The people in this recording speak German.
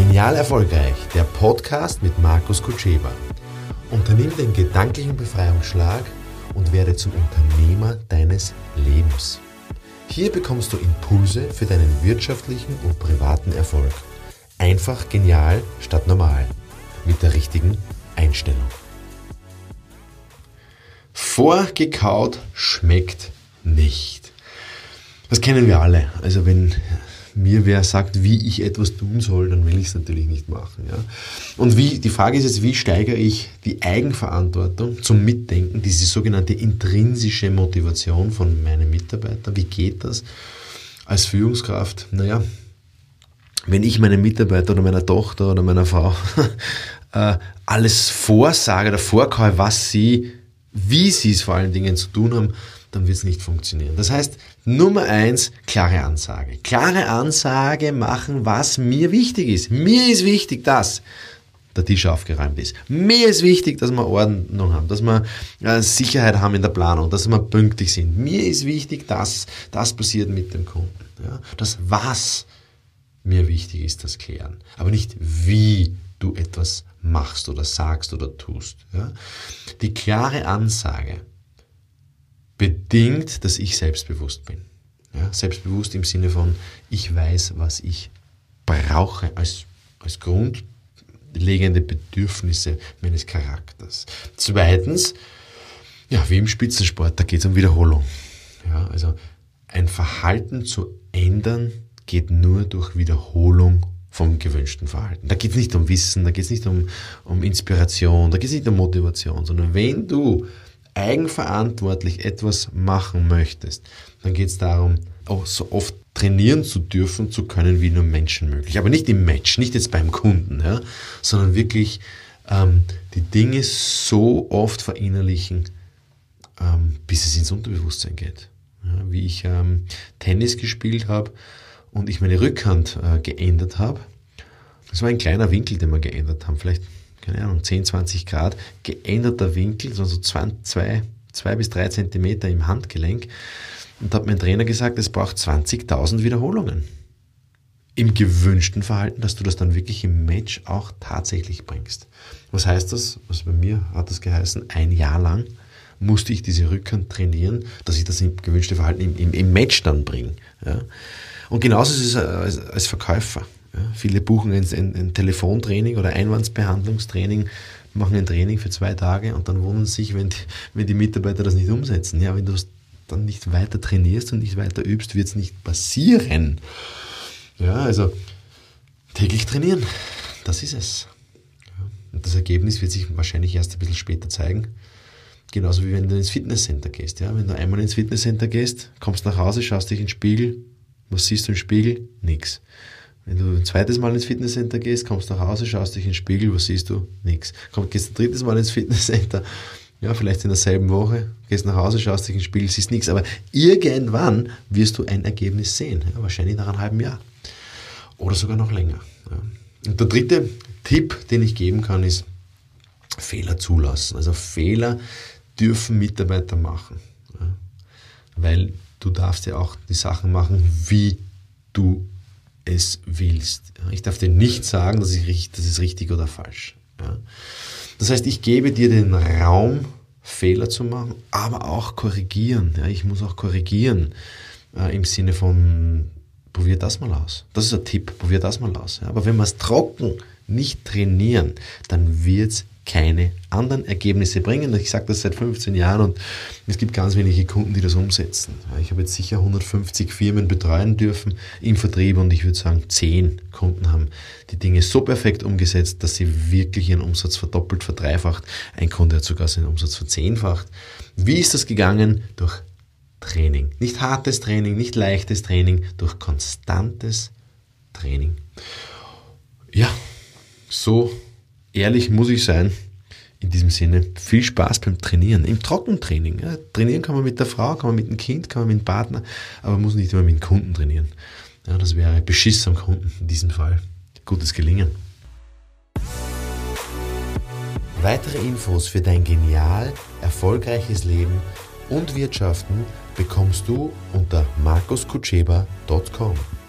Genial Erfolgreich, der Podcast mit Markus Kutscheba. Unternimm den gedanklichen Befreiungsschlag und werde zum Unternehmer deines Lebens. Hier bekommst du Impulse für deinen wirtschaftlichen und privaten Erfolg. Einfach genial statt normal. Mit der richtigen Einstellung. Vorgekaut schmeckt nicht. Das kennen wir alle. Also wenn mir wer sagt, wie ich etwas tun soll, dann will ich es natürlich nicht machen. Ja? Und wie, die Frage ist jetzt, wie steigere ich die Eigenverantwortung zum Mitdenken, diese sogenannte intrinsische Motivation von meinen Mitarbeitern? Wie geht das als Führungskraft? Naja, wenn ich meinen Mitarbeiter oder meiner Tochter oder meiner Frau äh, alles vorsage oder vorkaue, was sie, wie sie es vor allen Dingen zu tun haben, dann wird es nicht funktionieren. Das heißt, Nummer eins, klare Ansage. Klare Ansage machen, was mir wichtig ist. Mir ist wichtig, dass der Tisch aufgeräumt ist. Mir ist wichtig, dass wir Ordnung haben, dass wir äh, Sicherheit haben in der Planung, dass wir pünktlich sind. Mir ist wichtig, dass das passiert mit dem Kunden. Ja? Das was mir wichtig ist, das klären. Aber nicht wie du etwas machst oder sagst oder tust. Ja? Die klare Ansage bedingt, dass ich selbstbewusst bin. Ja, selbstbewusst im Sinne von, ich weiß, was ich brauche als, als grundlegende Bedürfnisse meines Charakters. Zweitens, ja, wie im Spitzensport, da geht es um Wiederholung. Ja, also ein Verhalten zu ändern geht nur durch Wiederholung vom gewünschten Verhalten. Da geht es nicht um Wissen, da geht es nicht um, um Inspiration, da geht es nicht um Motivation, sondern wenn du eigenverantwortlich etwas machen möchtest, dann geht es darum, auch so oft trainieren zu dürfen, zu können, wie nur Menschen möglich. Aber nicht im Match, nicht jetzt beim Kunden, ja, sondern wirklich ähm, die Dinge so oft verinnerlichen, ähm, bis es ins Unterbewusstsein geht. Ja, wie ich ähm, Tennis gespielt habe und ich meine Rückhand äh, geändert habe. Das war ein kleiner Winkel, den wir geändert haben. Vielleicht keine Ahnung, 10, 20 Grad, geänderter Winkel, also 2, 2 bis 3 Zentimeter im Handgelenk. Und da hat mein Trainer gesagt, es braucht 20.000 Wiederholungen. Im gewünschten Verhalten, dass du das dann wirklich im Match auch tatsächlich bringst. Was heißt das? Also bei mir hat das geheißen, ein Jahr lang musste ich diese Rückhand trainieren, dass ich das im gewünschte Verhalten im, im, im Match dann bringe. Ja. Und genauso ist es als, als Verkäufer. Ja, viele buchen ein, ein, ein, Telefontraining oder Einwandsbehandlungstraining, machen ein Training für zwei Tage und dann wundern sich, wenn die, wenn die Mitarbeiter das nicht umsetzen. Ja, wenn du es dann nicht weiter trainierst und nicht weiter übst, wird es nicht passieren. Ja, also täglich trainieren, das ist es. Und das Ergebnis wird sich wahrscheinlich erst ein bisschen später zeigen. Genauso wie wenn du ins Fitnesscenter gehst. Ja? Wenn du einmal ins Fitnesscenter gehst, kommst nach Hause, schaust dich in den Spiegel, was siehst du im Spiegel? Nix. Wenn du ein zweites Mal ins Fitnesscenter gehst, kommst nach Hause, schaust dich in den Spiegel, was siehst du? Nix. Komm, gehst ein drittes Mal ins Fitnesscenter, ja, vielleicht in derselben Woche, gehst nach Hause, schaust dich in den Spiegel, siehst nichts. Aber irgendwann wirst du ein Ergebnis sehen. Ja, wahrscheinlich nach einem halben Jahr. Oder sogar noch länger. Ja. Und der dritte Tipp, den ich geben kann, ist Fehler zulassen. Also Fehler dürfen Mitarbeiter machen. Ja. Weil du darfst ja auch die Sachen machen, wie du es willst. Ich darf dir nicht sagen, das ist, das ist richtig oder falsch. Das heißt, ich gebe dir den Raum, Fehler zu machen, aber auch korrigieren. Ich muss auch korrigieren äh, im Sinne von, probier das mal aus. Das ist ein Tipp, probier das mal aus. Aber wenn wir es trocken nicht trainieren, dann wird es keine anderen Ergebnisse bringen. Ich sage das seit 15 Jahren und es gibt ganz wenige Kunden, die das umsetzen. Ich habe jetzt sicher 150 Firmen betreuen dürfen im Vertrieb und ich würde sagen, 10 Kunden haben die Dinge so perfekt umgesetzt, dass sie wirklich ihren Umsatz verdoppelt, verdreifacht. Ein Kunde hat sogar seinen Umsatz verzehnfacht. Wie ist das gegangen? Durch Training. Nicht hartes Training, nicht leichtes Training, durch konstantes Training. Ja, so ehrlich muss ich sein, in diesem Sinne, viel Spaß beim Trainieren, im Trockentraining. Ja, trainieren kann man mit der Frau, kann man mit dem Kind, kann man mit dem Partner, aber man muss nicht immer mit dem Kunden trainieren. Ja, das wäre Beschiss am Kunden in diesem Fall. Gutes Gelingen. Weitere Infos für dein genial erfolgreiches Leben und Wirtschaften bekommst du unter markuskutscheba.com.